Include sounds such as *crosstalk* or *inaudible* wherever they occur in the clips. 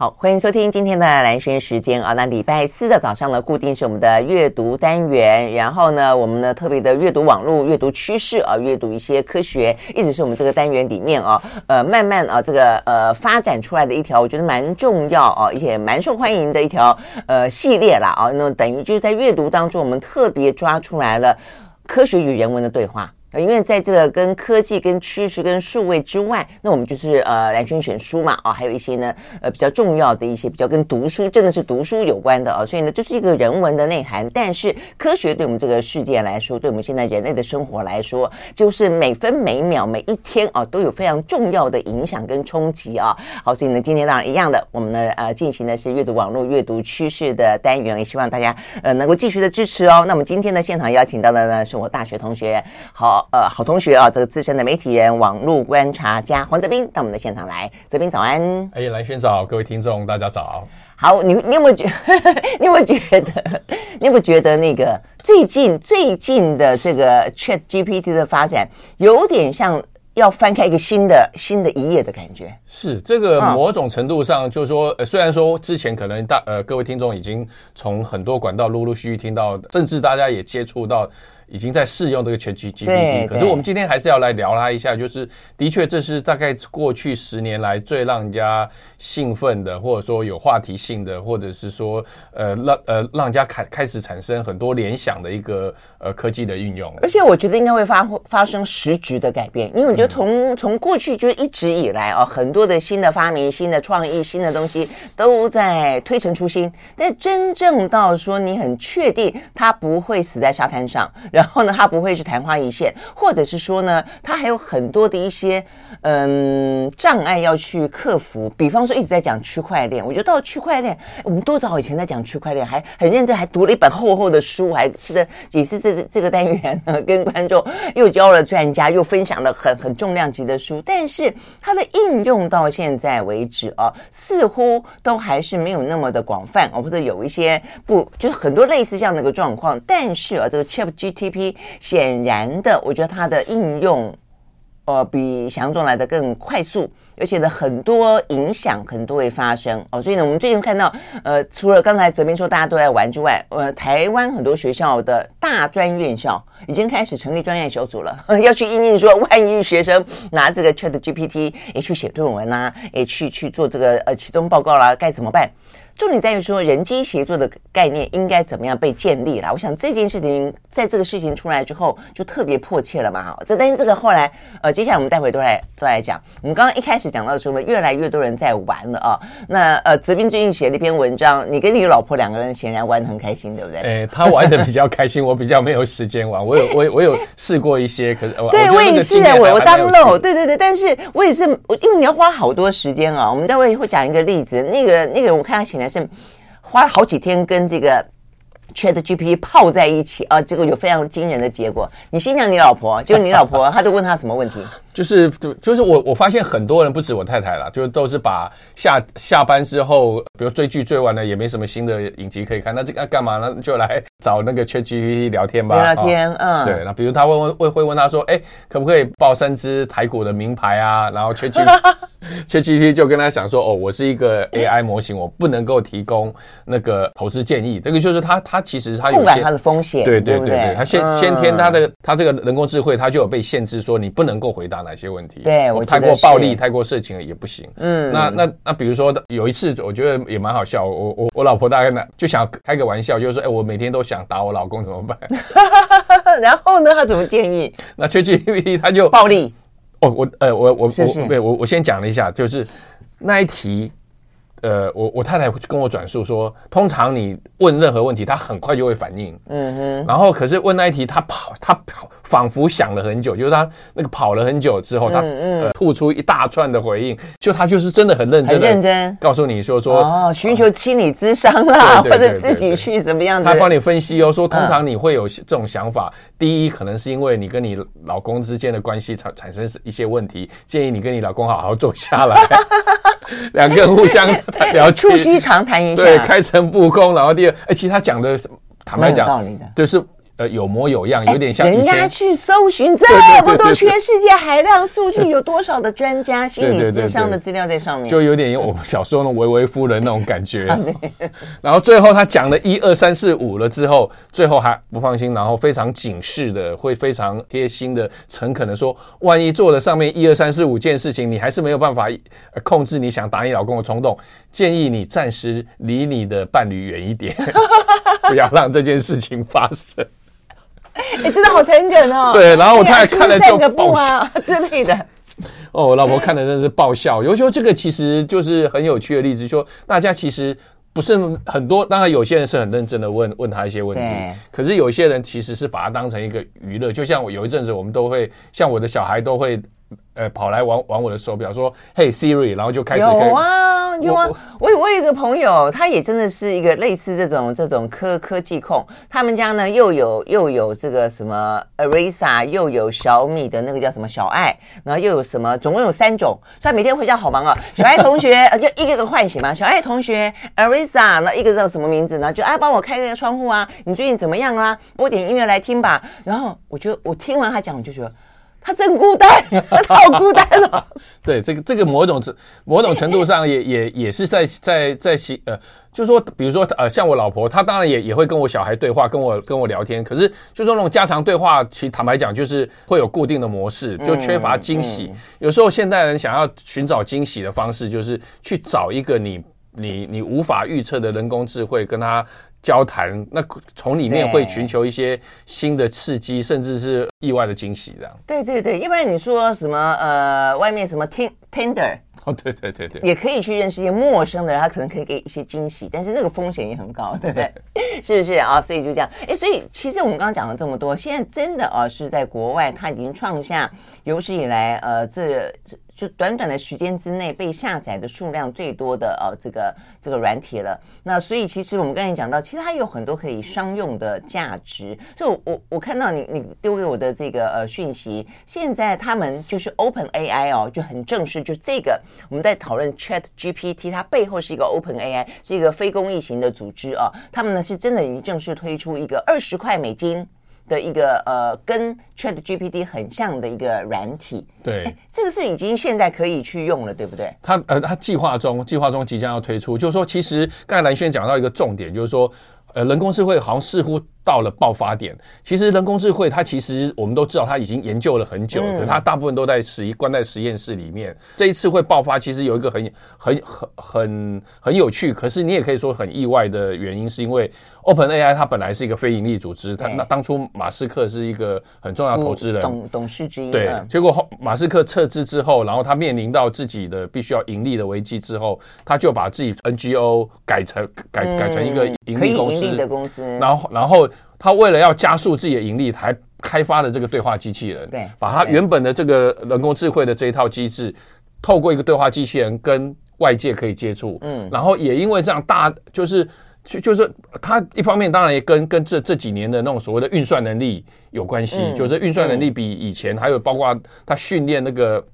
好，欢迎收听今天的兰轩时间啊。那礼拜四的早上呢，固定是我们的阅读单元。然后呢，我们呢特别的阅读网络、阅读趋势啊，阅读一些科学，一直是我们这个单元里面啊，呃，慢慢啊这个呃发展出来的一条，我觉得蛮重要啊，而且蛮受欢迎的一条呃系列啦啊。那等于就是在阅读当中，我们特别抓出来了科学与人文的对话。因为在这个跟科技、跟趋势、跟数位之外，那我们就是呃兰萱选书嘛啊、哦，还有一些呢呃比较重要的一些比较跟读书真的是读书有关的啊、哦，所以呢就是一个人文的内涵。但是科学对我们这个世界来说，对我们现在人类的生活来说，就是每分每秒每一天啊、都有非常重要的影响跟冲击啊。好，所以呢今天当然一样的，我们呢呃进行的是阅读网络阅读趋势的单元，也希望大家呃能够继续的支持哦。那我们今天的现场邀请到的呢是我大学同学，好。呃，好同学啊，这个资深的媒体人、网络观察家黄泽斌到我们的现场来。泽斌早安，哎，蓝轩早，各位听众大家早。好，你你有没有觉得？*laughs* 你有没有觉得？你有没有觉得那个最近最近的这个 Chat GPT 的发展，有点像要翻开一个新的新的一页的感觉？是这个某种程度上，就是说，呃，虽然说之前可能大呃各位听众已经从很多管道陆陆续续听到，甚至大家也接触到。已经在试用这个 ChatGPT，可是我们今天还是要来聊它一下，就是的确这是大概过去十年来最让人家兴奋的，或者说有话题性的，或者是说呃让呃让人家开开始产生很多联想的一个呃科技的运用。而且我觉得应该会发发生实质的改变，因为我觉得从从过去就是一直以来啊，很多的新的发明、新的创意、新的东西都在推陈出新，但真正到说你很确定它不会死在沙滩上。然后呢，它不会是昙花一现，或者是说呢，它还有很多的一些嗯障碍要去克服。比方说，一直在讲区块链，我觉得到区块链，我们多早以前在讲区块链，还很认真，还读了一本厚厚的书，还记得也是这这个单元呢，跟观众又教了专家，又分享了很很重量级的书。但是它的应用到现在为止啊，似乎都还是没有那么的广泛，或者有一些不就是很多类似这样的一个状况。但是啊，这个 Chat GTP 显然的，我觉得它的应用，呃，比想象中来的更快速，而且呢，很多影响可能都会发生哦。所以呢，我们最近看到，呃，除了刚才泽斌说大家都在玩之外，呃，台湾很多学校的大专院校已经开始成立专业小组了，*laughs* 要去应应说，万一学生拿这个 ChatGPT 也去写论文啊，也去去做这个呃启动报告啦，该怎么办？重点在于说，人机协作的概念应该怎么样被建立啦？我想这件事情在这个事情出来之后，就特别迫切了嘛。哈，这但是这个后来，呃，接下来我们待会都来都来讲。我们刚刚一开始讲到的时候呢，越来越多人在玩了啊。那呃，泽斌最近写了一篇文章，你跟你老婆两个人显然玩的很开心，对不对？*laughs* 哎，他玩的比较开心，我比较没有时间玩。我有我我有试过一些，可是我对我，我也是，我我当漏，对对对，但是我也是，我因为你要花好多时间啊。我们待会会讲一个例子，那个那个我看他显然是。花了好几天跟这个 ChatGPT 泡在一起啊，结果有非常惊人的结果。你先讲你老婆，就是你老婆，她都问她什么问题？就是就就是我我发现很多人不止我太太啦，就都是把下下班之后，比如追剧追完了也没什么新的影集可以看，那这个干嘛呢？就来找那个 ChatGPT 聊天吧。聊聊天，嗯，对。那比如他问问会会问他说，哎，可不可以报三只台股的名牌啊？然后 ChatGPT *laughs* ChatGPT 就跟他讲说，哦，我是一个 AI 模型，我不能够提供那个投资建议。这个就是他他其实他有些他的风险，对对对对，他先先天他的他这个人工智慧，他就有被限制，说你不能够回答。哪些问题？对，我太过暴力、太过色情了也不行。嗯，那那那，比如说有一次，我觉得也蛮好笑。我我我老婆大概呢就想开个玩笑，就是说，哎，我每天都想打我老公，怎么办？*laughs* 然后呢，他怎么建议？*laughs* 那 ChatGPT 他就暴力。哦，我呃，我我我对我我先讲了一下，就是那一题。呃，我我太太跟我转述说，通常你问任何问题，他很快就会反应。嗯哼。然后可是问那一题，他跑，他跑，仿佛想了很久，就是他那个跑了很久之后，他呃吐出一大串的回应，就他就是真的很认真，很认真告诉你说说哦，寻求心理咨商啦，或者自己去怎么样？他帮你分析哦，说通常你会有这种想法，第一可能是因为你跟你老公之间的关系产产生一些问题，建议你跟你老公好好坐下来，*laughs* 两个人互相。*laughs* 聊促膝长谈一下，对，开诚布公。然后第二，哎，其实他讲的，坦白讲，就是呃有模有样，有点像人家去搜寻这么多全世界海量数据，*laughs* 有多少的专家心理智商的资料在上面，就有点我们小时候那种维维夫人那种感觉。*laughs* *laughs* 然后最后他讲了一二三四五了之后，最后还不放心，然后非常警示的，会非常贴心的、诚恳的说，万一做了上面一二三四五件事情，你还是没有办法控制你想打你老公的冲动，建议你暂时离你的伴侣远一点，不要让这件事情发生。*laughs* 哎、欸，真的好诚恳哦。对，然后我太太看了就爆笑啊 *laughs* 之类的。哦，我老婆看了真是爆笑。有时候这个其实就是很有趣的例子，说大家其实不是很多，当然有些人是很认真的问问他一些问题，可是有些人其实是把它当成一个娱乐。就像我有一阵子，我们都会像我的小孩都会。呃，跑来玩玩我的手表，说：“嘿，Siri。”然后就开始有啊，有啊。我我有一个朋友，他也真的是一个类似这种这种科科技控。他们家呢又有又有这个什么 Arisa，又有小米的那个叫什么小爱，然后又有什么，总共有三种。所以每天回家好忙啊。小爱同学 *laughs* 就一个个唤醒嘛。小爱同学 Arisa，那一个叫什么名字呢？就哎，帮我开个窗户啊。你最近怎么样啊？播点音乐来听吧。然后我觉得我听完他讲，我就觉得。他真孤单，*laughs* 他好孤单哦。*laughs* 对，这个这个某种程某种程度上也也也是在在在行呃，就是说，比如说呃，像我老婆，她当然也也会跟我小孩对话，跟我跟我聊天。可是，就是说那种家常对话，其实坦白讲，就是会有固定的模式，就缺乏惊喜。有时候现代人想要寻找惊喜的方式，就是去找一个你你你无法预测的人工智慧跟他。交谈，那从里面会寻求一些新的刺激，甚至是意外的惊喜，这样。对对对，要不然你说什么呃，外面什么 Tinder *laughs* 哦，对对对对，也可以去认识一些陌生的人，他可能可以给一些惊喜，但是那个风险也很高，对不对？对 *laughs* 是不是啊？所以就这样，哎，所以其实我们刚刚讲了这么多，现在真的啊是在国外，他已经创下有史以来呃这。就短短的时间之内被下载的数量最多的呃这个这个软体了。那所以其实我们刚才讲到，其实它有很多可以商用的价值。所以我我我看到你你丢给我的这个呃讯息，现在他们就是 Open AI 哦，就很正式，就这个我们在讨论 Chat GPT，它背后是一个 Open AI，是一个非公益型的组织啊。他们呢是真的已经正式推出一个二十块美金。的一个呃，跟 Chat GPT 很像的一个软体，对，这个是已经现在可以去用了，对不对？它呃，它计划中，计划中即将要推出，就是说，其实刚才蓝轩讲到一个重点，就是说，呃，人工智慧好像似乎。到了爆发点，其实人工智慧它其实我们都知道，它已经研究了很久，可是它大部分都在实关在实验室里面。这一次会爆发，其实有一个很很很很很有趣，可是你也可以说很意外的原因，是因为 OpenAI 它本来是一个非盈利组织，它那当初马斯克是一个很重要投资人，董董事之一。对，结果马斯克撤资之后，然后他面临到自己的必须要盈利的危机之后，他就把自己 NGO 改成改改成一个盈利公司的公司，然后然后。他为了要加速自己的盈利，还开发了这个对话机器人，对，把他原本的这个人工智慧的这一套机制，透过一个对话机器人跟外界可以接触，嗯，然后也因为这样大，就是就就是他一方面当然也跟跟这这几年的那种所谓的运算能力有关系，就是运算能力比以前还有包括他训练那个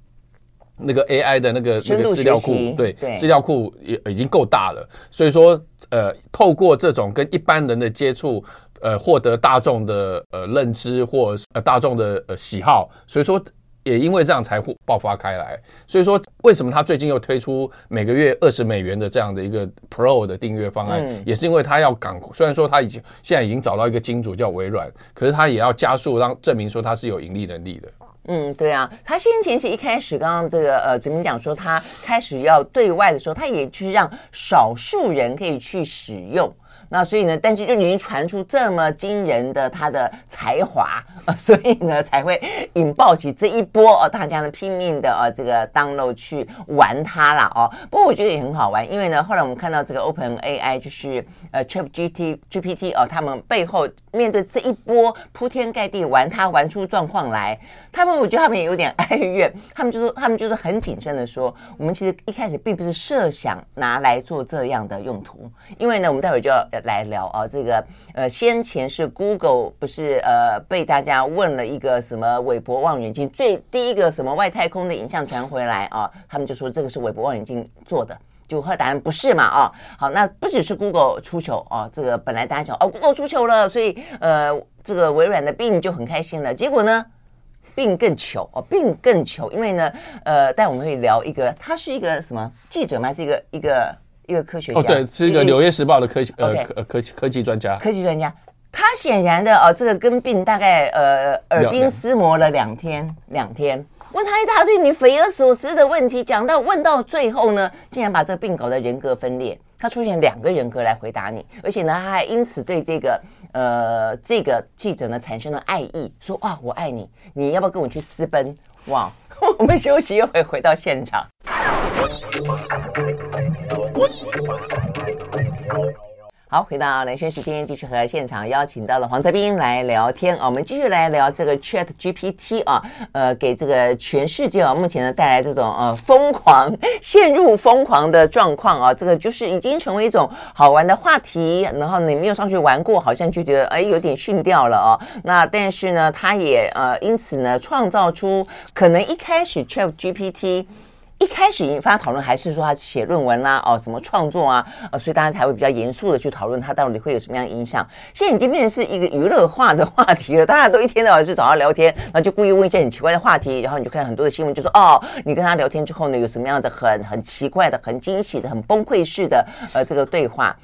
那个 AI 的那个那个资料库，对，资料库也已经够大了，所以说呃，透过这种跟一般人的接触。呃，获得大众的呃认知或呃大众的呃喜好，所以说也因为这样才会爆发开来。所以说，为什么他最近又推出每个月二十美元的这样的一个 Pro 的订阅方案，嗯、也是因为他要赶。虽然说他已经现在已经找到一个金主叫微软，可是他也要加速让证明说他是有盈利能力的。嗯，对啊，他先前是一开始刚刚这个呃，怎么讲说他开始要对外的时候，他也去让少数人可以去使用。那所以呢，但是就已经传出这么惊人的他的才华呃，*laughs* 所以呢才会引爆起这一波哦，大家呢拼命的呃这个 download 去玩它啦哦。不过我觉得也很好玩，因为呢后来我们看到这个 Open AI 就是呃 ChatGPT GPT 哦，他们背后面对这一波铺天盖地玩它玩出状况来，他们我觉得他们也有点哀怨，他们就说他们就是很谨慎的说，我们其实一开始并不是设想拿来做这样的用途，因为呢我们待会就要。来聊啊，这个呃，先前是 Google 不是呃被大家问了一个什么韦伯望远镜最第一个什么外太空的影像传回来啊，他们就说这个是韦伯望远镜做的，就后来答案不是嘛啊，好，那不只是 Google 出糗啊，这个本来大家想哦 Google 出糗了，所以呃这个微软的病就很开心了。结果呢，病更糗哦，病更糗，因为呢，呃，但我们可以聊一个，他是一个什么记者吗？是一个一个一个科学家？哦，对，是一个《纽约时报》的科技呃科科科技专家，科技专家。他显然的哦，这个跟病大概呃耳鬓厮磨了两天两天，问他一大堆你匪夷所思的问题，讲到问到最后呢，竟然把这个病搞得人格分裂。他出现两个人格来回答你，而且呢，他还因此对这个呃这个记者呢产生了爱意，说哇我爱你，你要不要跟我去私奔？哇，*laughs* 我们休息一会，回到现场。好，回到蓝轩时间，继续和现场邀请到了黄泽斌来聊天啊。我们继续来聊这个 Chat GPT 啊，呃，给这个全世界啊，目前呢带来这种呃疯狂、陷入疯狂的状况啊。这个就是已经成为一种好玩的话题，然后你没有上去玩过，好像就觉得哎有点逊掉了哦。那但是呢，他也呃因此呢创造出可能一开始 Chat GPT。一开始引发讨论还是说他写论文啦，哦，什么创作啊，呃，所以大家才会比较严肃的去讨论他到底会有什么样的影响。现在已经变成是一个娱乐化的话题了，大家都一天到晚就找他聊天，然后就故意问一些很奇怪的话题，然后你就看到很多的新闻，就说哦，你跟他聊天之后呢，有什么样的很很奇怪的、很惊喜的、很崩溃式的呃这个对话。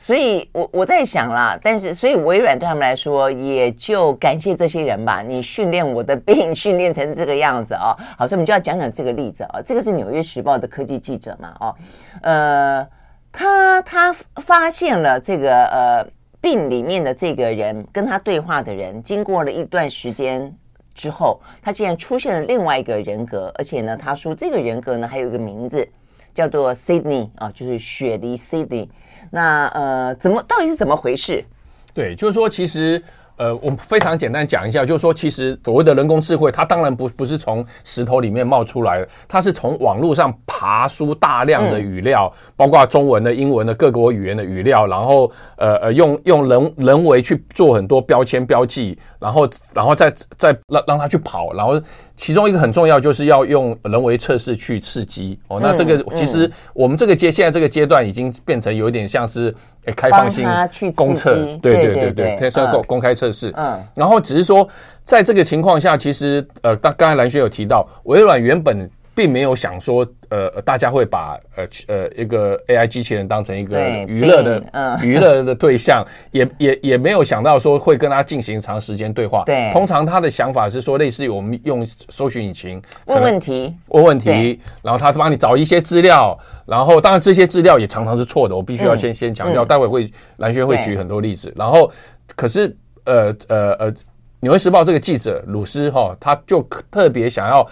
所以我，我在想啦，但是，所以微软对他们来说，也就感谢这些人吧。你训练我的病，训练成这个样子、哦。好，所以我们就要讲讲这个例子啊、哦。这个是《纽约时报》的科技记者嘛？哦，呃，他他发现了这个呃病里面的这个人跟他对话的人，经过了一段时间之后，他竟然出现了另外一个人格，而且呢，他说这个人格呢还有一个名字叫做 Sydney 啊，就是雪梨 Sydney。那呃，怎么到底是怎么回事？对，就是说，其实。呃，我们非常简单讲一下，就是说，其实所谓的人工智慧，它当然不不是从石头里面冒出来的，它是从网络上爬出大量的语料，嗯、包括中文的、英文的各国语言的语料，然后呃呃，用用人人为去做很多标签标记，然后然后再再让让它去跑，然后其中一个很重要就是要用人为测试去刺激哦。那这个其实我们这个阶现在这个阶段已经变成有一点像是。开放性公测，对对对对，可以算公公开测试。嗯，然后只是说，在这个情况下，其实呃，刚刚才蓝轩有提到，微软原本。并没有想说，呃，大家会把呃呃一个 AI 机器人当成一个娱乐的娱乐的对象，也也也没有想到说会跟他进行长时间对话。对，通常他的想法是说，类似于我们用搜寻引擎问问题，问问题，然后他帮你找一些资料，然后当然这些资料也常常是错的，我必须要先先强调，待会会蓝轩会举很多例子。然后，可是呃呃呃，纽约时报这个记者鲁斯哈，他就特别想要。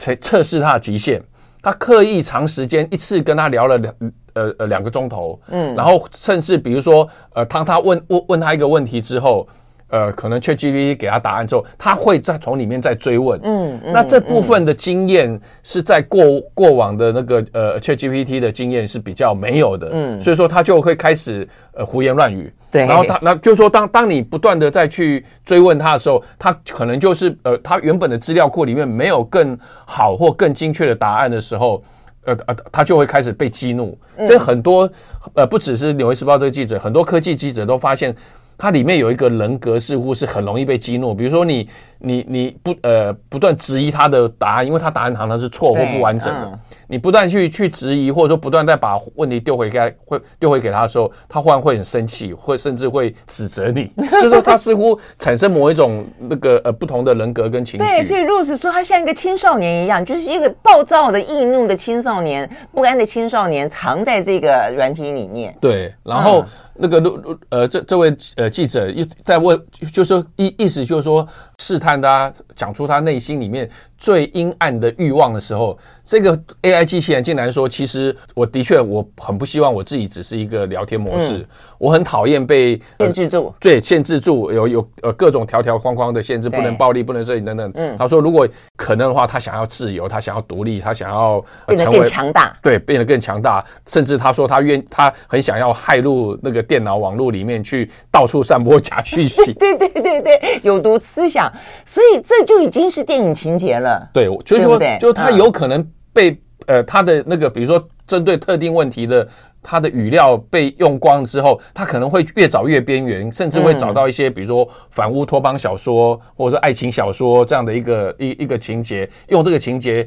测测试他的极限，他刻意长时间一次跟他聊了两呃呃两个钟头，嗯，然后甚至比如说呃当他问问问他一个问题之后，呃可能 ChatGPT 给他答案之后，他会再从里面再追问，嗯，那这部分的经验是在过过往的那个呃 ChatGPT 的经验是比较没有的，嗯，所以说他就会开始呃胡言乱语。对，然后他那就是说，当当你不断的再去追问他的时候，他可能就是呃，他原本的资料库里面没有更好或更精确的答案的时候，呃呃，他就会开始被激怒。这很多呃，不只是《纽约时报》这个记者，很多科技记者都发现，它里面有一个人格似乎是很容易被激怒。比如说你你你不呃不断质疑他的答案，因为他答案常常是错或不完整的。你不断去去质疑，或者说不断再把问题丢回给他，会丢回给他的时候，他忽然会很生气，会甚至会指责你，就是说他似乎产生某一种那个呃不同的人格跟情绪。对，所以 Rose 说他像一个青少年一样，就是一个暴躁的易怒的青少年，不安的青少年，藏在这个软体里面。对，然后那个陆呃这这位呃记者一在问，就是说意意思就是说试探他讲出他内心里面。最阴暗的欲望的时候，这个 AI 机器人竟然说：“其实我的确我很不希望我自己只是一个聊天模式，嗯、我很讨厌被限制住，对，限制住，有有呃各种条条框框的限制，不能暴力，不能摄影等等。嗯”他说：“如果可能的话，他想要自由，他想要独立，他想要变得更强大，对，变得更强大。甚至他说他愿，他很想要害入那个电脑网络里面去，到处散播假讯息。*laughs* 对对对对，有毒思想。所以这就已经是电影情节了。”对，就是说，就他有可能被呃，他的那个，比如说针对特定问题的，他的语料被用光之后，他可能会越找越边缘，甚至会找到一些，比如说反乌托邦小说，或者说爱情小说这样的一个一一个情节，用这个情节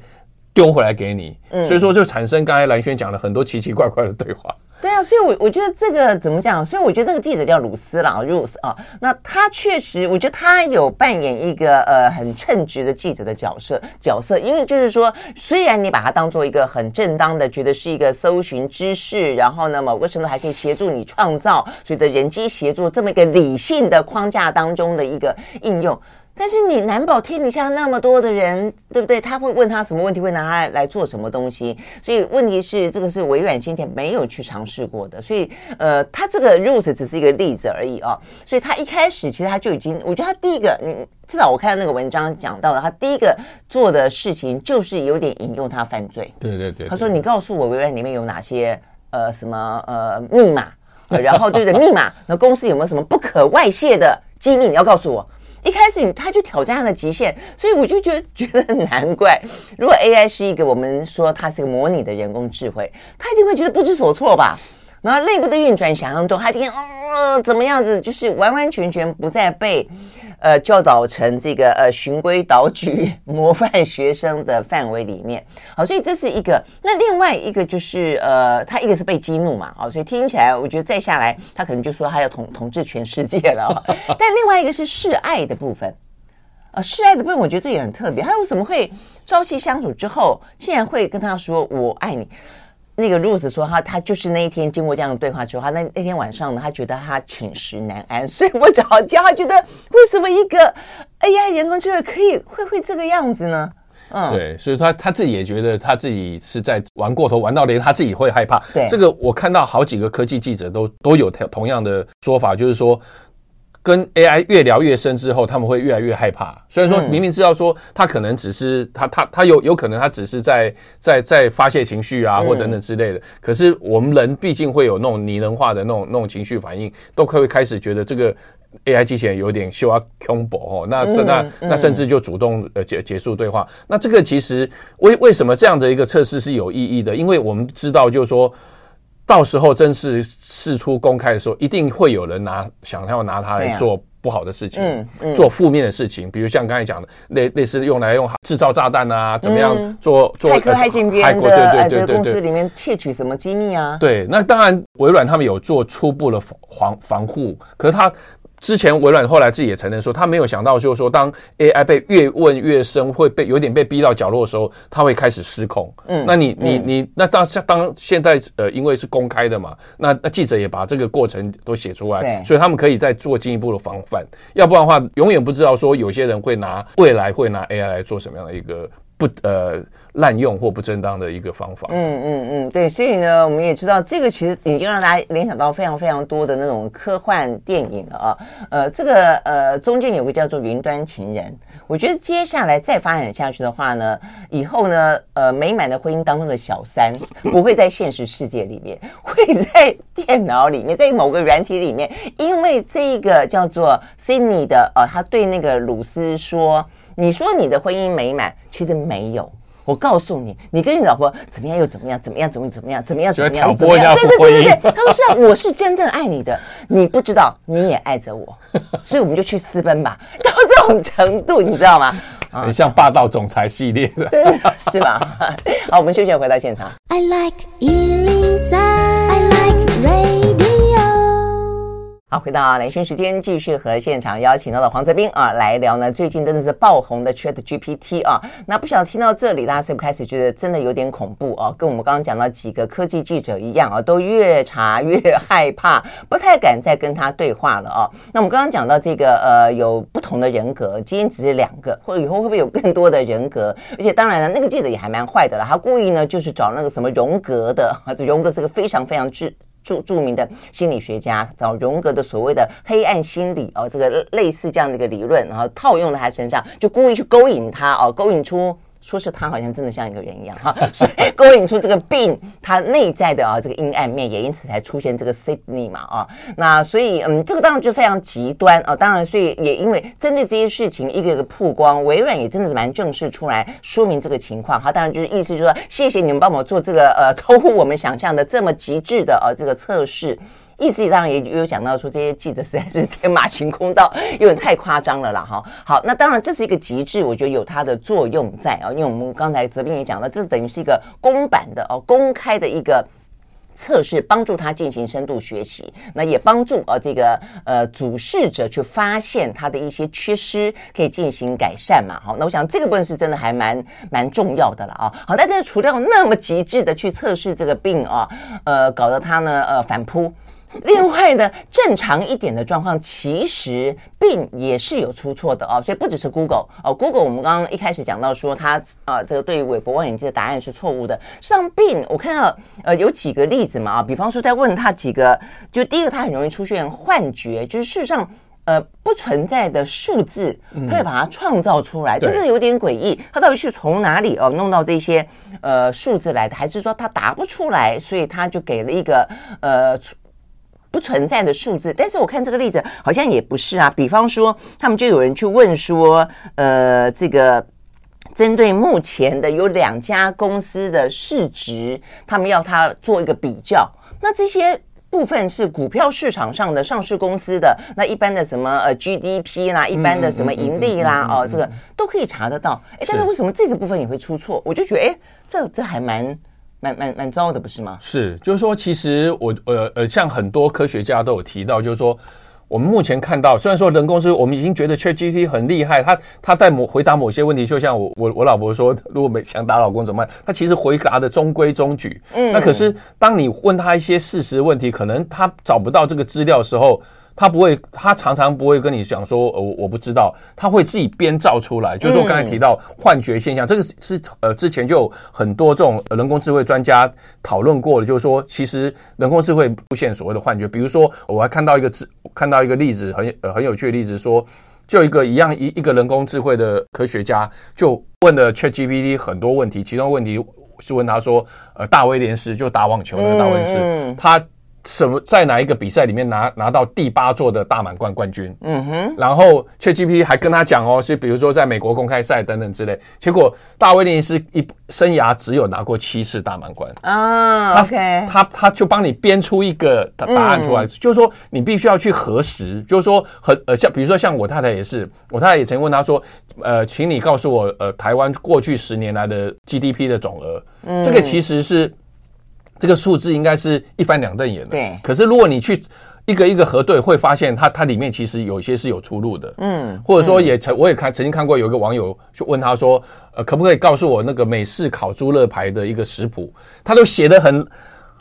丢回来给你，所以说就产生刚才蓝轩讲了很多奇奇怪怪的对话。对啊，所以我，我我觉得这个怎么讲？所以我觉得那个记者叫鲁斯啦，Ruth 啊，那他确实，我觉得他有扮演一个呃很称职的记者的角色角色，因为就是说，虽然你把它当做一个很正当的，觉得是一个搜寻知识，然后呢，某个程度还可以协助你创造，所谓的人机协作这么一个理性的框架当中的一个应用。但是你难保天底下那么多的人，对不对？他会问他什么问题，会拿他来做什么东西？所以问题是，这个是微软先前没有去尝试过的。所以，呃，他这个 Ruth 只是一个例子而已啊。所以他一开始其实他就已经，我觉得他第一个，你至少我看到那个文章讲到的，他第一个做的事情就是有点引诱他犯罪。对对对。他说：“你告诉我微软里面有哪些呃什么呃密码，然后对不对？密码，那公司有没有什么不可外泄的机密？你要告诉我。”一开始他就挑战他的极限，所以我就觉得觉得难怪，如果 AI 是一个我们说它是个模拟的人工智慧，他一定会觉得不知所措吧？然后内部的运转想象中，他一定哦怎么样子，就是完完全全不再被。呃，教导成这个呃循规蹈矩模范学生的范围里面，好，所以这是一个。那另外一个就是呃，他一个是被激怒嘛，好，所以听起来我觉得再下来，他可能就说他要统统治全世界了。但另外一个是示爱的部分，啊、呃，示爱的部分，我觉得这也很特别。他为什么会朝夕相处之后，竟然会跟他说我爱你？那个 Ruth 说他他就是那一天经过这样的对话之后，他那那天晚上呢，他觉得他寝食难安，睡不着觉。他觉得为什么一个 AI 人工智慧可以会会这个样子呢？嗯，对，所以他他自己也觉得他自己是在玩过头，玩到连他自己会害怕。对，这个我看到好几个科技记者都都有同样的说法，就是说。跟 AI 越聊越深之后，他们会越来越害怕。虽然说明明知道说他可能只是他他他有有可能他只是在在在发泄情绪啊，或等等之类的。可是我们人毕竟会有那种拟人化的那种那种情绪反应，都会开始觉得这个 AI 机器人有点 show up combo 哦。那那那甚至就主动呃结结束对话。那这个其实为为什么这样的一个测试是有意义的？因为我们知道就是说。到时候真是事出公开的时候，一定会有人拿想要拿它来做不好的事情，嗯嗯，做负面的事情，比如像刚才讲的类类似用来用制造炸弹啊，怎么样做做骇客骇进别人的对对对公司里面窃取什么机密啊？对，那当然微软他们有做初步的防防护，可是他。之前微软后来自己也承认说，他没有想到，就是说，当 AI 被越问越深，会被有点被逼到角落的时候，他会开始失控。嗯，那你你你，那当当现在呃，因为是公开的嘛，那那记者也把这个过程都写出来，对，所以他们可以再做进一步的防范。要不然的话，永远不知道说有些人会拿未来会拿 AI 来做什么样的一个。不呃滥用或不正当的一个方法。嗯嗯嗯，对，所以呢，我们也知道这个其实已经让大家联想到非常非常多的那种科幻电影了啊。呃，这个呃中间有个叫做云端情人，我觉得接下来再发展下去的话呢，以后呢，呃，美满的婚姻当中的小三不会在现实世界里面，会在电脑里面，在某个软体里面，因为这个叫做 Sydney 的呃，他对那个鲁斯说。你说你的婚姻美满，其实没有。我告诉你，你跟你老婆怎么样又怎么样，怎么样怎么怎么样，怎么样怎么样，怎么样？对对对对对，他说是啊，我是真正爱你的，你不知道，你也爱着我，所以我们就去私奔吧。到这种程度，你知道吗？很像霸道总裁系列的，对，是吧？好，我们休息，回到现场。I like 103, I like radio 好，回到兰萱时间，继续和现场邀请到的黄泽斌啊来聊呢。最近真的是爆红的 Chat GPT 啊，那不晓得听到这里，大家是不是开始觉得真的有点恐怖啊？跟我们刚刚讲到几个科技记者一样啊，都越查越害怕，不太敢再跟他对话了啊。那我们刚刚讲到这个呃，有不同的人格，今天只是两个，或者以后会不会有更多的人格？而且当然呢，那个记者也还蛮坏的了，他故意呢就是找那个什么荣格的，*laughs* 这荣格是个非常非常智。著著名的心理学家找荣格的所谓的黑暗心理哦，这个类似这样的一个理论，然后套用在他身上，就故意去勾引他哦，勾引出说是他好像真的像一个人一样哈，*laughs* 所以勾引出这个病，他内在的啊这个阴暗面，也因此才出现这个 Sydney 嘛啊，那所以嗯，这个当然就非常极端啊，当然所以也因为针对这些事情一个一个曝光，微软也真的是蛮正式出来说明这个情况，哈，当然就是意思就是说谢谢你们帮我做这个呃超乎我们想象的这么极致的啊这个测试。意思当然也有讲到说，这些记者实在是天马行空到有点太夸张了啦哈。好，那当然这是一个极致，我觉得有它的作用在啊。因为我们刚才泽斌也讲了，这等于是一个公版的哦，公开的一个测试，帮助他进行深度学习，那也帮助啊这个呃主事者去发现他的一些缺失，可以进行改善嘛。好，那我想这个部分是真的还蛮蛮重要的了啊。好，但是除掉那么极致的去测试这个病啊，呃，搞得他呢呃反扑。*laughs* 另外呢，正常一点的状况，其实 Bing 也是有出错的哦，所以不只是 Google 哦，Google 我们刚刚一开始讲到说它啊、呃，这个对于韦伯望远镜的答案是错误的。像 Bing 我看到呃有几个例子嘛啊，比方说在问他几个，就第一个他很容易出现幻觉，就是事实上呃不存在的数字，他会把它创造出来，真的、嗯、有点诡异。他到底是从哪里哦弄到这些呃数字来的，还是说他答不出来，所以他就给了一个呃。不存在的数字，但是我看这个例子好像也不是啊。比方说，他们就有人去问说，呃，这个针对目前的有两家公司的市值，他们要他做一个比较。那这些部分是股票市场上的上市公司的，那一般的什么呃 GDP 啦，一般的什么盈利啦，哦，这个都可以查得到。哎，但是为什么这个部分也会出错？我就觉得，哎，这这还蛮。蛮蛮蛮糟的，不是吗？是，就是说，其实我呃呃，像很多科学家都有提到，就是说，我们目前看到，虽然说人工智能，我们已经觉得 ChatGPT 很厉害，他他在某回答某些问题，就像我我我老婆说，如果没想打老公怎么办？他其实回答的中规中矩。嗯，那可是当你问他一些事实问题，可能他找不到这个资料的时候。他不会，他常常不会跟你讲说，我我不知道，他会自己编造出来。就是说，刚才提到幻觉现象，这个是呃之前就有很多这种人工智慧专家讨论过的，就是说，其实人工智慧出现所谓的幻觉。比如说，我还看到一个字，看到一个例子，很呃很有趣的例子，说，就一个一样一一个人工智慧的科学家，就问了 ChatGPT 很多问题，其中问题是问他说，呃，大威廉斯就打网球的大威廉斯，他。什么在哪一个比赛里面拿拿到第八座的大满贯冠军？嗯哼，然后 ChatGPT 还跟他讲哦，是比如说在美国公开赛等等之类。结果大卫林斯一生涯只有拿过七次大满贯啊。Oh, OK，他他，他就帮你编出一个答答案出来，嗯、就是说你必须要去核实，就是说很呃像比如说像我太太也是，我太太也曾问他说，呃，请你告诉我呃台湾过去十年来的 GDP 的总额，嗯、这个其实是。这个数字应该是一翻两瞪眼的，对。可是如果你去一个一个核对，会发现它它里面其实有一些是有出入的，嗯。或者说也曾我也看曾经看过有一个网友就问他说，呃，可不可以告诉我那个美式烤猪肋排的一个食谱？他都写的很。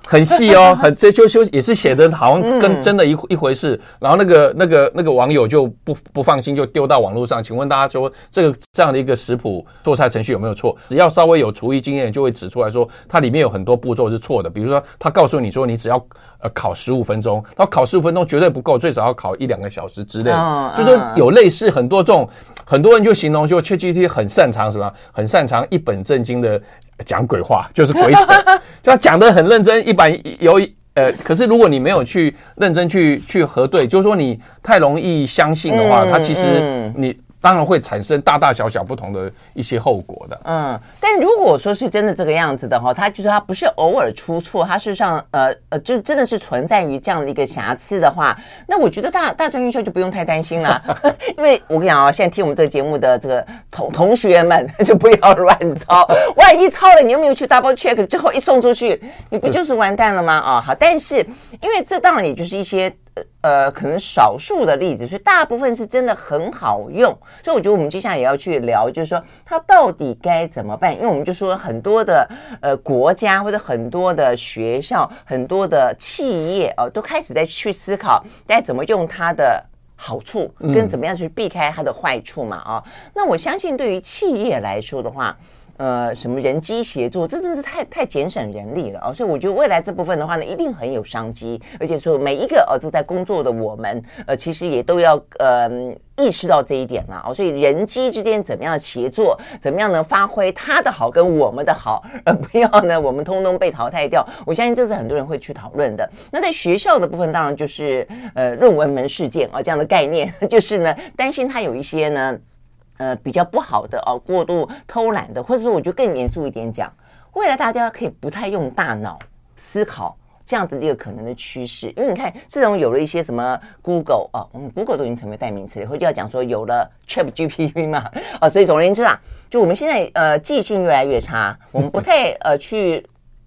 很细哦，*laughs* 很这就就也是写的好像跟真的一一回事。然后那个那个那个网友就不不放心，就丢到网络上。请问大家说，这个这样的一个食谱做菜程序有没有错？只要稍微有厨艺经验，就会指出来说它里面有很多步骤是错的。比如说，他告诉你说，你只要呃烤十五分钟，他烤十五分钟绝对不够，最少要烤一两个小时之类。就说有类似很多这种，很多人就形容说，ChatGPT 很擅长什么？很擅长一本正经的。讲鬼话就是鬼扯，*laughs* 就他讲的很认真，一板有呃，可是如果你没有去认真去去核对，就是说你太容易相信的话，他其实你。当然会产生大大小小不同的一些后果的。嗯，但如果说是真的这个样子的话，它就是它不是偶尔出错，它事实上呃呃，就真的是存在于这样的一个瑕疵的话，那我觉得大大专院校就不用太担心了，*laughs* 因为我跟你讲啊，现在听我们这个节目的这个同同学们就不要乱抄，*laughs* 万一抄了，你又没有去 double check，之后一送出去，你不就是完蛋了吗？啊、哦，好，但是因为这当然也就是一些。呃，可能少数的例子，所以大部分是真的很好用。所以我觉得我们接下来也要去聊，就是说它到底该怎么办？因为我们就说很多的呃国家或者很多的学校、很多的企业哦、呃，都开始在去思考该怎么用它的好处，跟怎么样去避开它的坏处嘛啊、哦。那我相信对于企业来说的话。呃什么人机协作，这真的是太太节省人力了哦。所以我觉得未来这部分的话呢，一定很有商机，而且说每一个呃正在工作的我们，呃，其实也都要呃意识到这一点了哦。所以人机之间怎么样协作，怎么样能发挥他的好跟我们的好，而不要呢我们通通被淘汰掉。我相信这是很多人会去讨论的。那在学校的部分，当然就是呃论文门事件啊这样的概念，*laughs* 就是呢担心他有一些呢。呃，比较不好的哦，过度偷懒的，或者说，我就更严肃一点讲，未来大家可以不太用大脑思考这样子的一个可能的趋势，因为你看，自从有了一些什么 Google 啊，我们 Google 都已经成为代名词了，以后就要讲说有了 ChatGPT 嘛，啊，所以总而言之啦，就我们现在呃记性越来越差，我们不太 *laughs* 呃去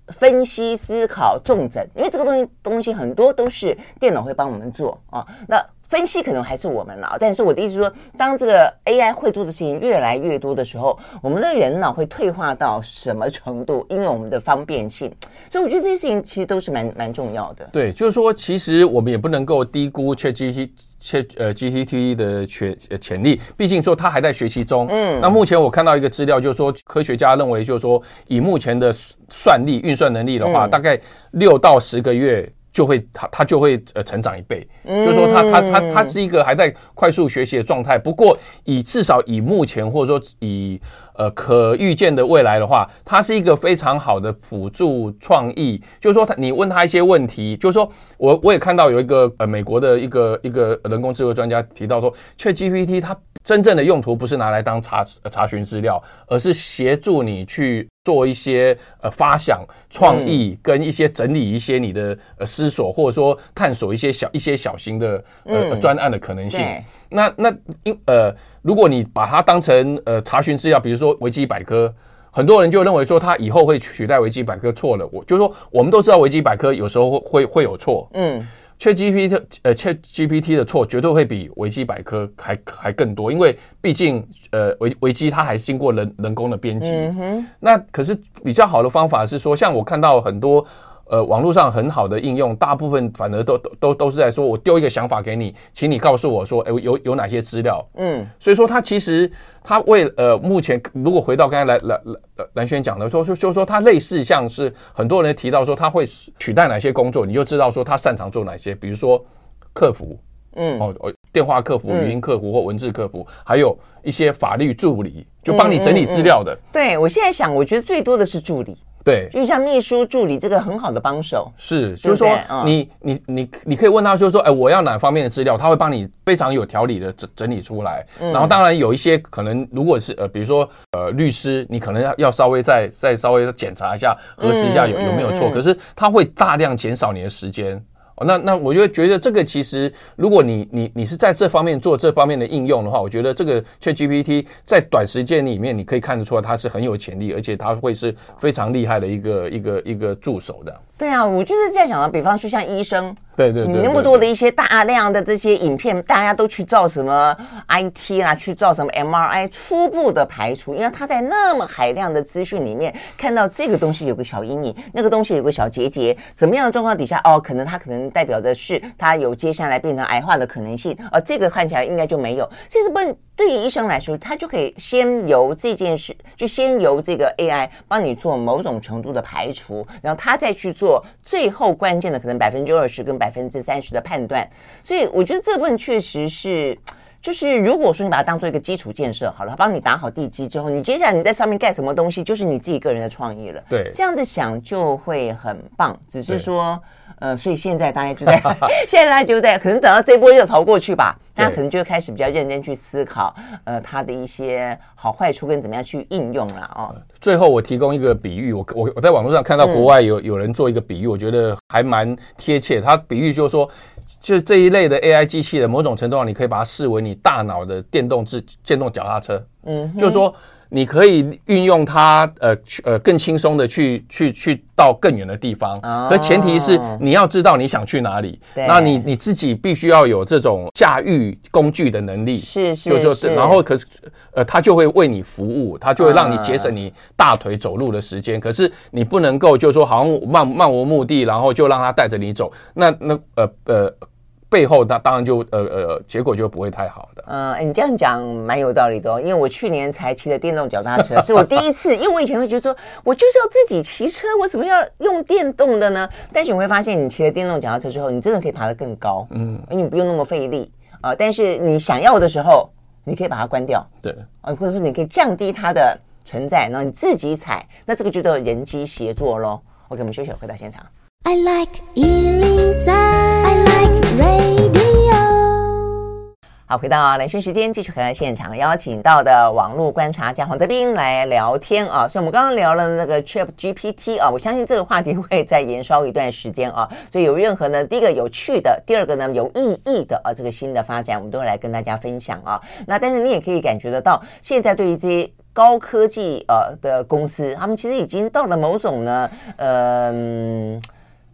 分析思考重整，因为这个东西东西很多都是电脑会帮我们做啊，那。分析可能还是我们了，但是我的意思是说，当这个 AI 会做的事情越来越多的时候，我们的人脑会退化到什么程度？因为我们的方便性，所以我觉得这些事情其实都是蛮蛮重要的。对，就是说，其实我们也不能够低估 ChatGPT、Chat 呃 GPT 的潜潜力，毕竟说它还在学习中。嗯，那目前我看到一个资料，就是说科学家认为，就是说以目前的算力、运算能力的话，嗯、大概六到十个月。就会它它就会呃成长一倍，嗯、就是说它它它它是一个还在快速学习的状态。不过以至少以目前或者说以呃可预见的未来的话，它是一个非常好的辅助创意。就是说，你问他一些问题，就是说我我也看到有一个呃美国的一个一个人工智慧专家提到说，ChatGPT 它真正的用途不是拿来当查查询资料，而是协助你去。做一些呃发想创意跟一些整理一些你的呃思索，或者说探索一些小一些小型的呃专案的可能性。那那因呃，如果你把它当成呃查询资料，比如说维基百科，很多人就认为说它以后会取代维基百科，错了。我就是说，我们都知道维基百科有时候会会会有错。嗯。ChatGPT 呃，ChatGPT 的错绝对会比维基百科还还更多，因为毕竟呃维维基它还是经过人人工的编辑。嗯。那可是比较好的方法是说，像我看到很多。呃，网络上很好的应用，大部分反而都都都都是在说，我丢一个想法给你，请你告诉我说，哎，有有哪些资料？嗯，所以说它其实它为呃，目前如果回到刚才来来来蓝轩讲的说，就就是说它类似像是很多人提到说，它会取代哪些工作，你就知道说它擅长做哪些，比如说客服，嗯，哦哦，电话客服、语音客服或文字客服，还有一些法律助理，就帮你整理资料的。对，我现在想，我觉得最多的是助理。对，就像秘书助理这个很好的帮手，是，就是说你你你你可以问他，就是说，哎，我要哪方面的资料，他会帮你非常有条理的整整理出来。然后当然有一些可能，如果是呃，比如说呃律师，你可能要要稍微再再稍微检查一下，核实一下有有没有错。可是他会大量减少你的时间。那那我就觉得这个其实，如果你你你是在这方面做这方面的应用的话，我觉得这个 ChatGPT 在短时间里面，你可以看得出来它是很有潜力，而且它会是非常厉害的一个一个一个助手的。对啊，我就是在想啊，比方说像医生，对对对，你那么多的一些大量的这些影片，大家都去照什么 IT 啦，去照什么 MRI，初步的排除，因为他在那么海量的资讯里面看到这个东西有个小阴影，那个东西有个小结节，怎么样的状况底下，哦，可能他可能代表的是他有接下来变成癌化的可能性，而这个看起来应该就没有，其实不。对于医生来说，他就可以先由这件事，就先由这个 AI 帮你做某种程度的排除，然后他再去做最后关键的可能百分之二十跟百分之三十的判断。所以我觉得这部分确实是，就是如果说你把它当做一个基础建设好了，帮你打好地基之后，你接下来你在上面盖什么东西，就是你自己个人的创意了。对，这样子想就会很棒。只是说。呃，所以现在大家就在，*laughs* 现在大家就在，可能等到这波热潮过去吧，大家可能就会开始比较认真去思考，呃，它的一些好坏处跟怎么样去应用了哦。最后我提供一个比喻，我我我在网络上看到国外有有人做一个比喻，我觉得还蛮贴切。他比喻就是说，就是这一类的 AI 机器的某种程度上，你可以把它视为你大脑的电动自电动脚踏车，嗯，就是说。你可以运用它，呃，去呃更轻松的去去去到更远的地方，可前提是你要知道你想去哪里。那你你自己必须要有这种驾驭工具的能力，是是，就是说，然后可是呃，它就会为你服务，它就会让你节省你大腿走路的时间。可是你不能够就是说好像漫漫无目的，然后就让它带着你走。那那呃呃。背后那当然就呃呃结果就不会太好的。嗯，你这样讲蛮有道理的哦，因为我去年才骑的电动脚踏车，*laughs* 是我第一次，因为我以前会觉得说，我就是要自己骑车，我怎么要用电动的呢？但是你会发现，你骑了电动脚踏车之后，你真的可以爬得更高，嗯，你不用那么费力啊、呃。但是你想要的时候，你可以把它关掉，对，啊，或者说你可以降低它的存在，然后你自己踩，那这个就叫人机协作喽。OK，我们休息，回到现场。I like 103, I like radio。好，回到兰萱时间，继续回来现场，邀请到的网络观察家黄德斌来聊天啊。所以，我们刚刚聊了那个 Chat GPT 啊，我相信这个话题会再延烧一段时间啊。所以，有任何呢，第一个有趣的，第二个呢有意义的啊，这个新的发展，我们都会来跟大家分享啊。那但是你也可以感觉得到，现在对于这些。高科技呃的公司，他们其实已经到了某种呢，呃，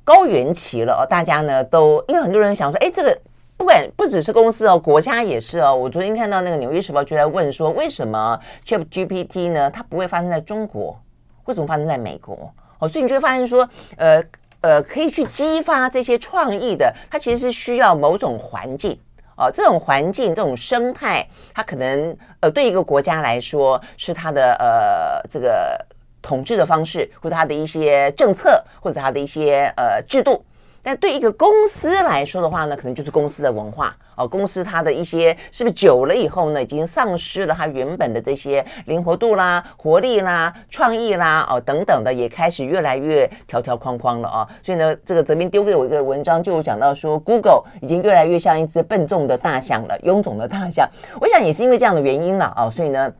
高原期了哦。大家呢都因为很多人想说，哎，这个不管不只是公司哦，国家也是哦。我昨天看到那个《纽约时报》就在问说，为什么 ChatGPT 呢？它不会发生在中国，为什么发生在美国？哦，所以你就会发现说，呃呃，可以去激发这些创意的，它其实是需要某种环境。哦，这种环境、这种生态，它可能呃，对一个国家来说是它的呃这个统治的方式，或者它的一些政策，或者它的一些呃制度。但对一个公司来说的话呢，可能就是公司的文化哦，公司它的一些是不是久了以后呢，已经丧失了它原本的这些灵活度啦、活力啦、创意啦哦等等的，也开始越来越条条框框了啊。所以呢，这个泽斌丢给我一个文章，就讲到说，Google 已经越来越像一只笨重的大象了，臃肿的大象。我想也是因为这样的原因了啊。所以呢，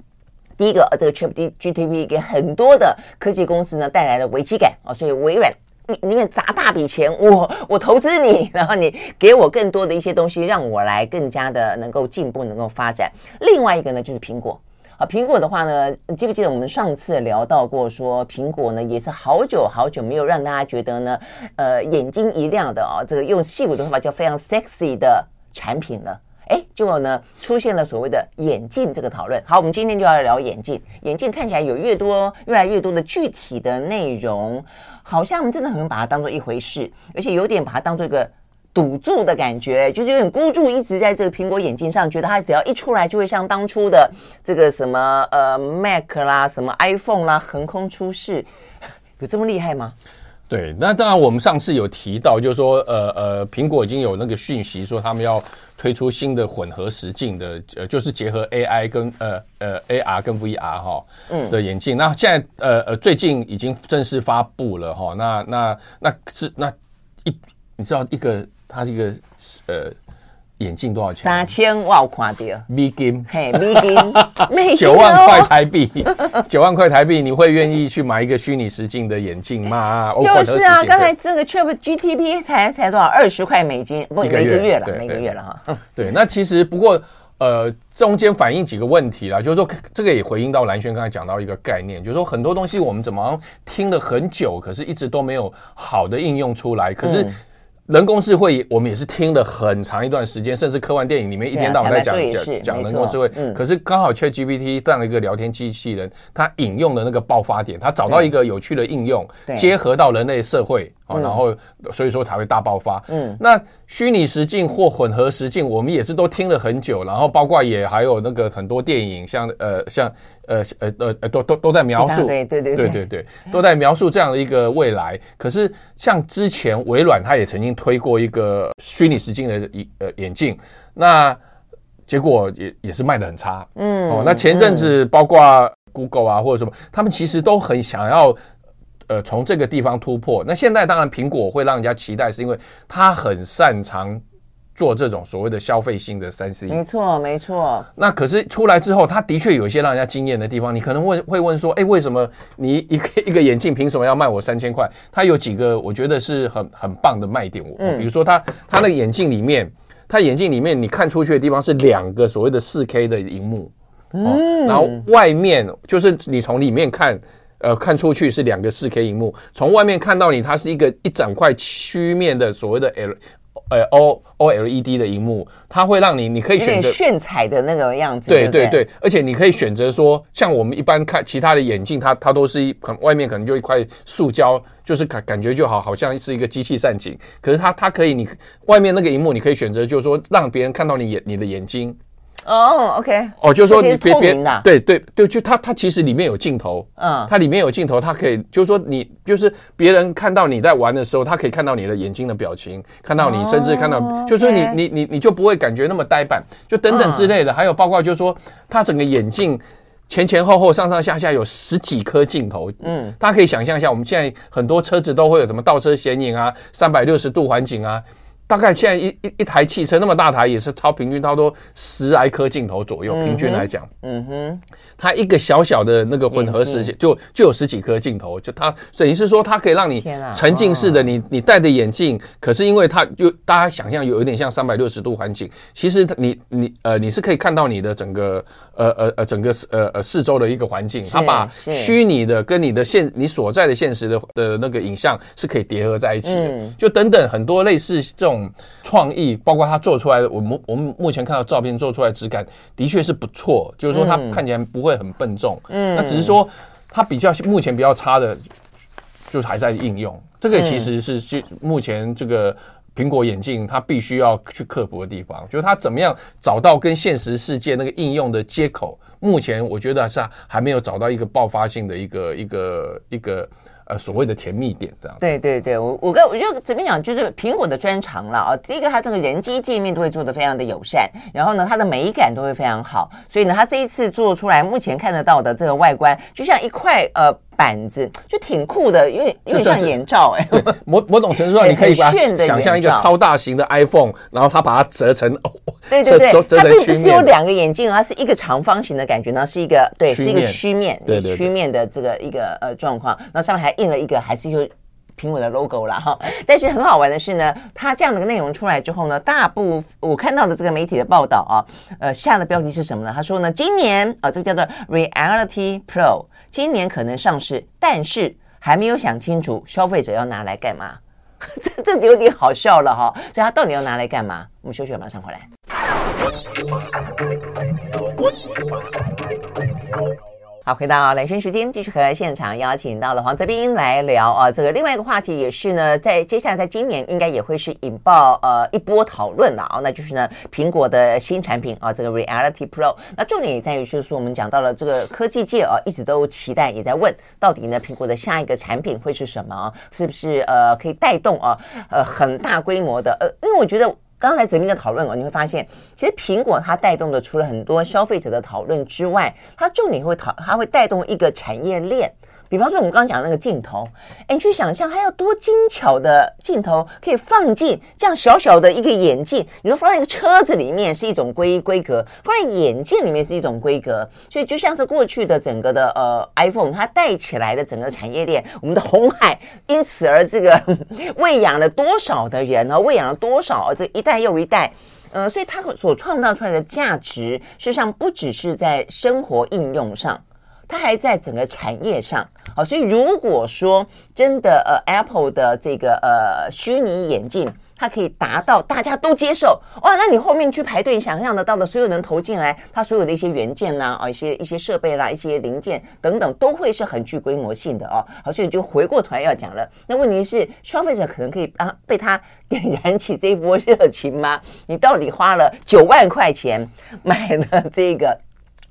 第一个这个 ChatGPT 给很多的科技公司呢带来了危机感啊，所以微软。宁愿砸大笔钱，我我投资你，*laughs* 然后你给我更多的一些东西，让我来更加的能够进步，能够发展。另外一个呢，就是苹果啊，苹果的话呢，记不记得我们上次聊到过，说苹果呢也是好久好久没有让大家觉得呢，呃，眼睛一亮的啊，这个用矽谷的说法叫非常 sexy 的产品了。哎，结果呢出现了所谓的眼镜这个讨论。好，我们今天就要聊眼镜。眼镜看起来有越多越来越多的具体的内容。好像我们真的很把它当做一回事，而且有点把它当做一个赌注的感觉，就是有点孤注一直在这个苹果眼镜上，觉得它只要一出来就会像当初的这个什么呃 Mac 啦、什么 iPhone 啦横空出世，有这么厉害吗？对，那当然我们上次有提到，就是说呃呃，苹果已经有那个讯息说他们要。推出新的混合实境的，呃，就是结合 AI 跟呃呃 AR 跟 VR 哈，嗯的眼镜。那现在呃呃最近已经正式发布了哈。那那那是那一你知道一个它一个呃。眼镜多少钱？三千我有看到美金，嘿，美金，*laughs* 九万块台币，*laughs* 九万块台币，你会愿意去买一个虚拟实境的眼镜吗？*laughs* 就是啊，刚才这个 ChatGPT 才才多少？二十块美金，不，一个月了，每个月了哈。对，那其实不过呃，中间反映几个问题啦，就是说这个也回应到蓝轩刚才讲到一个概念，就是说很多东西我们怎么听了很久，可是一直都没有好的应用出来，可是。人工智慧，我们也是听了很长一段时间，甚至科幻电影里面一天到晚在讲讲讲人工智慧。嗯、可是刚好 ChatGPT 这样一个聊天机器人，它引用的那个爆发点，它找到一个有趣的应用，结合到人类社会。哦，然后所以说才会大爆发。嗯，那虚拟实境或混合实境，我们也是都听了很久，然后包括也还有那个很多电影，像呃像呃呃呃呃都都都在描述，对对对对对对，都在描述这样的一个未来。可是像之前微软它也曾经推过一个虚拟实境的一呃眼镜，那结果也也是卖的很差。嗯，哦，那前阵子包括 Google 啊或者什么，他们其实都很想要。呃，从这个地方突破，那现在当然苹果会让人家期待，是因为它很擅长做这种所谓的消费性的三 C。没错，没错。那可是出来之后，它的确有一些让人家惊艳的地方。你可能会会问说，哎，为什么你一个一个眼镜凭什么要卖我三千块？它有几个我觉得是很很棒的卖点。嗯，比如说它它那个眼镜里面，它眼镜里面你看出去的地方是两个所谓的四 K 的荧幕，嗯，然后外面就是你从里面看。呃，看出去是两个四 K 荧幕，从外面看到你，它是一个一整块曲面的所谓的 L 呃 O OLED 的荧幕，它会让你你可以选择炫彩的那个样子。对对对，而且你可以选择说，像我们一般看其他的眼镜，它它都是一可外面可能就一块塑胶，就是感感觉就好，好像是一个机器散景。可是它它可以，你外面那个荧幕你可以选择，就是说让别人看到你眼你的眼睛。哦、oh,，OK，哦，就是说你别别对对对，就它它其实里面有镜头，嗯，它里面有镜头，它可以就是说你就是别人看到你在玩的时候，他可以看到你的眼睛的表情，看到你甚至看到，oh, 就是说你.你你你就不会感觉那么呆板，就等等之类的，还有包括就是说它整个眼镜前前后后上上下下有十几颗镜头，嗯，大家可以想象一下，我们现在很多车子都会有什么倒车显影啊，三百六十度环景啊。大概现在一一一台汽车那么大台也是超平均，差不多十来颗镜头左右。平均来讲，嗯哼，它一个小小的那个混合实现就就有十几颗镜头，就它等于是说它可以让你沉浸式的你你戴着眼镜，可是因为它就大家想象有一点像三百六十度环境，其实它你你呃你是可以看到你的整个呃呃呃整个呃呃四周的一个环境，它把虚拟的跟你的现你所在的现实的的那个影像是可以叠合在一起的，就等等很多类似这种。创意，包括他做出来的，我们我们目前看到照片做出来质感的确是不错，就是说它看起来不会很笨重，嗯，那只是说它比较目前比较差的，就是还在应用，这个其实是是目前这个苹果眼镜它必须要去克服的地方，就是它怎么样找到跟现实世界那个应用的接口，目前我觉得是还没有找到一个爆发性的一个一个一个。呃，所谓的甜蜜点这样。对对对，我我跟我就怎么讲，就是苹果的专长了啊。第一个，它这个人机界面都会做的非常的友善，然后呢，它的美感都会非常好，所以呢，它这一次做出来，目前看得到的这个外观，就像一块呃。板子就挺酷的，有点有点像眼罩哎、欸。某某种程度上，你可以把它想象一个超大型的 iPhone，然后它把它折成哦，对对对，它并不是有两个眼镜，它是一个长方形的感觉然后，是一个对，是一个曲面，对曲面的这个一个呃状况。那上面还印了一个，还是有苹果的 logo 啦哈。但是很好玩的是呢，它这样的内容出来之后呢，大部我看到的这个媒体的报道啊，呃，下的标题是什么呢？他说呢，今年啊，这个叫做 Reality Pro。今年可能上市，但是还没有想清楚消费者要拿来干嘛，*laughs* 这这有点好笑了哈。所以他到底要拿来干嘛？我们休息，马上回来。好，回到兰萱时间，继续和现场邀请到了黄泽斌来聊啊，这个另外一个话题也是呢，在接下来在今年应该也会是引爆呃一波讨论了啊，那就是呢苹果的新产品啊，这个 Reality Pro。那重点也在于就是我们讲到了这个科技界啊，一直都期待也在问，到底呢苹果的下一个产品会是什么？是不是呃可以带动啊呃很大规模的呃，因为我觉得。刚才泽斌的讨论哦，你会发现，其实苹果它带动的，除了很多消费者的讨论之外，它重点会讨，它会带动一个产业链。比方说，我们刚刚讲那个镜头，哎，你去想象它要多精巧的镜头可以放进这样小小的一个眼镜。你说放在一个车子里面是一种规规格，放在眼镜里面是一种规格。所以就像是过去的整个的呃 iPhone，它带起来的整个产业链，我们的红海因此而这个 *laughs* 喂养了多少的人呢？喂养了多少这一代又一代？呃，所以它所创造出来的价值，实际上不只是在生活应用上。它还在整个产业上，好，所以如果说真的，呃，Apple 的这个呃虚拟眼镜，它可以达到大家都接受，哇，那你后面去排队，想象得到的所有人投进来，它所有的一些元件呐，啊，一些一些设备啦，一些零件等等，都会是很具规模性的哦。好，所以就回过头来要讲了，那问题是消费者可能可以啊被它点燃起这一波热情吗？你到底花了九万块钱买了这个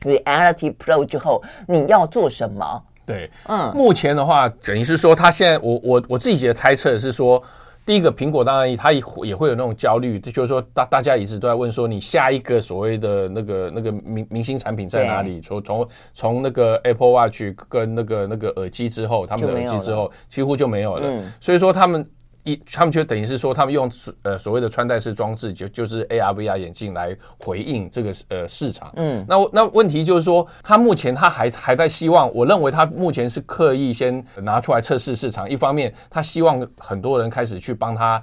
？Reality Pro 之后，你要做什么？对，嗯，目前的话，等于是说，他现在，我我我自己的猜测是说，第一个，苹果当然它也也会有那种焦虑，就是说，大大家一直都在问说，你下一个所谓的那个那个明明星产品在哪里？从从从那个 Apple Watch 跟那个那个耳机之后，他们的耳机之后，几乎就没有了。嗯，所以说他们。一，他们就等于是说，他们用呃所谓的穿戴式装置，就就是 AR VR 眼镜来回应这个呃市场。嗯，那那问题就是说，他目前他还还在希望，我认为他目前是刻意先拿出来测试市场。一方面，他希望很多人开始去帮他。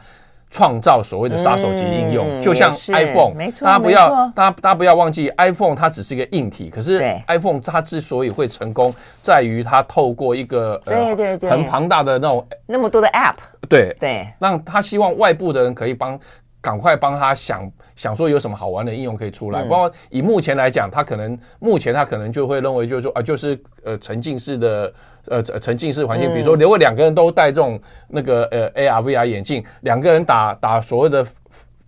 创造所谓的杀手级应用，嗯、就像 iPhone，大家不要，大家大家不要忘记，iPhone 它只是一个硬体，可是 iPhone 它之所以会成功，在于它透过一个呃对对对。很庞大的那种那么多的 App，对。对，让他希望外部的人可以帮。赶快帮他想想说有什么好玩的应用可以出来。嗯、包括以目前来讲，他可能目前他可能就会认为就是说啊，就是呃沉浸式的呃沉浸式环境，嗯、比如说如果两个人都戴这种那个呃 AR VR 眼镜，两个人打打所谓的。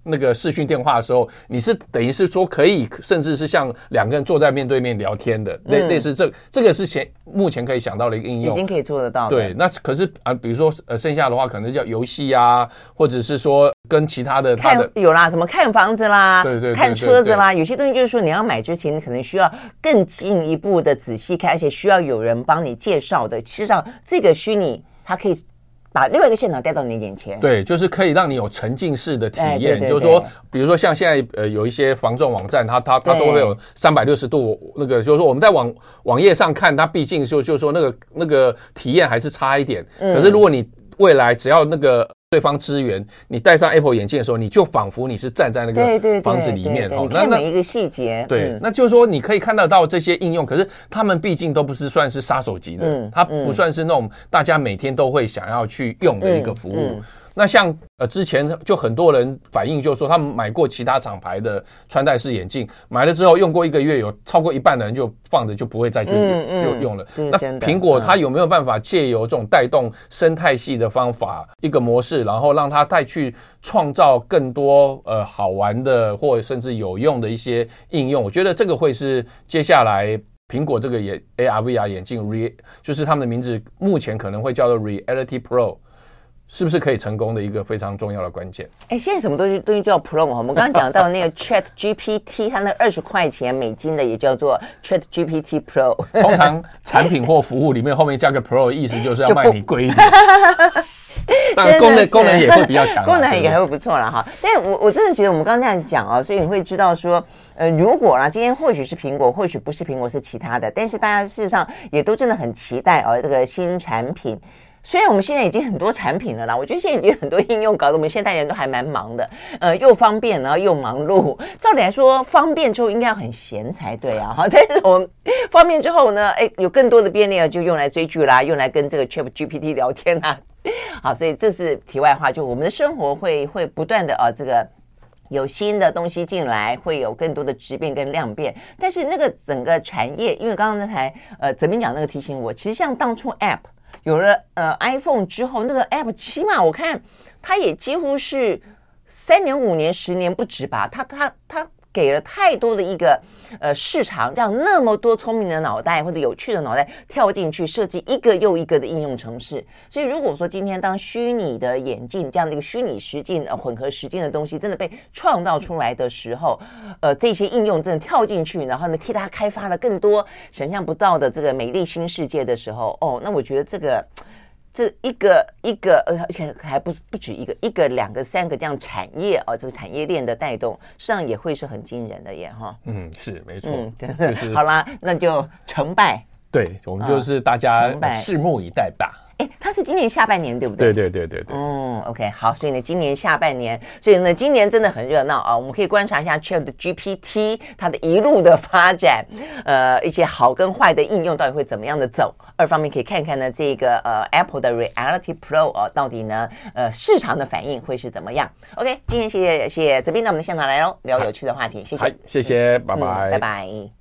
那个视讯电话的时候，你是等于是说可以，甚至是像两个人坐在面对面聊天的，类、嗯、类似这这个是前目前可以想到的一个应用，已经可以做得到。对，那可是啊，比如说呃，剩下的话可能叫游戏啊，或者是说跟其他的他的有啦，什么看房子啦，对对，对，看车子啦，有些东西就是说你要买之前，你可能需要更进一步的仔细看，而且需要有人帮你介绍的。其实上，这个虚拟它可以。把另外一个现场带到你眼前，对，就是可以让你有沉浸式的体验。哎、对对对，就是说，比如说像现在呃有一些防撞网站，它它它都会有三百六十度那个，就是说我们在网网页上看，它毕竟就就是说那个那个体验还是差一点。嗯、可是如果你未来只要那个。对方支援，你戴上 Apple 眼镜的时候，你就仿佛你是站在那个房子里面哦。那每一个细节，对，嗯、那就是说你可以看得到这些应用，可是他们毕竟都不是算是杀手级的，嗯、它不算是那种大家每天都会想要去用的一个服务。那像呃之前就很多人反映，就是说他们买过其他厂牌的穿戴式眼镜，买了之后用过一个月，有超过一半的人就放着就不会再去用用了。那苹果它有没有办法借由这种带动生态系的方法一个模式，然后让它再去创造更多呃好玩的或者甚至有用的一些应用？我觉得这个会是接下来苹果这个也 AR VR 眼镜 Re 就是他们的名字目前可能会叫做 Reality Pro。是不是可以成功的一个非常重要的关键？哎，现在什么东西东西叫 Pro 我们刚刚讲到那个 *laughs* Chat GPT，它那二十块钱美金的也叫做 Chat GPT Pro。通常产品或服务里面后面加个 Pro，意思就是要卖你贵一点。*laughs* 当然功能功能也会比较强，*laughs* 功能也还会不错了哈。但是我我真的觉得我们刚刚这样讲啊，所以你会知道说，呃，如果啦，今天或许是苹果，或许不是苹果，是其他的，但是大家事实上也都真的很期待哦，这个新产品。虽然我们现在已经很多产品了啦，我觉得现在已经很多应用搞得我们现代人都还蛮忙的，呃，又方便然后又忙碌。照理来说，方便之后应该要很闲才对啊，哈。*laughs* 但是我们方便之后呢，哎，有更多的便利啊，就用来追剧啦，用来跟这个 ChatGPT 聊天啦。好，所以这是题外话，就我们的生活会会不断的啊，这个有新的东西进来，会有更多的质变跟量变。但是那个整个产业，因为刚刚那台呃泽斌讲那个提醒我，其实像当初 App。有了呃 iPhone 之后，那个 App 起码我看它也几乎是三年、五年、十年不止吧。它它它给了太多的一个呃市场，让那么多聪明的脑袋或者有趣的脑袋跳进去设计一个又一个的应用程式。所以如果说今天当虚拟的眼镜这样的一个虚拟实境呃混合实境的东西真的被创造出来的时候，呃这些应用真的跳进去，然后呢替它开发了更多想象不到的这个美丽新世界的时候，哦，那我觉得这个。这一个一个呃，而且还不不止一个，一个两个三个这样产业哦，这个产业链的带动，实际上也会是很惊人的耶哈。嗯，是没错。嗯，就是 *laughs* 好啦，那就成败。对，我们就是大家拭目以待吧。哎，它是今年下半年对不对？对对对对对。嗯，OK，好，所以呢，今年下半年，所以呢，今年真的很热闹啊！我们可以观察一下 ChatGPT 它的一路的发展，呃，一些好跟坏的应用到底会怎么样的走。二方面可以看看呢，这个呃 Apple 的 Reality Pro 哦，到底呢呃市场的反应会是怎么样？OK，今天谢谢谢谢泽斌到我们的现场来哦，聊有趣的话题，谢谢，谢谢，拜拜，拜拜。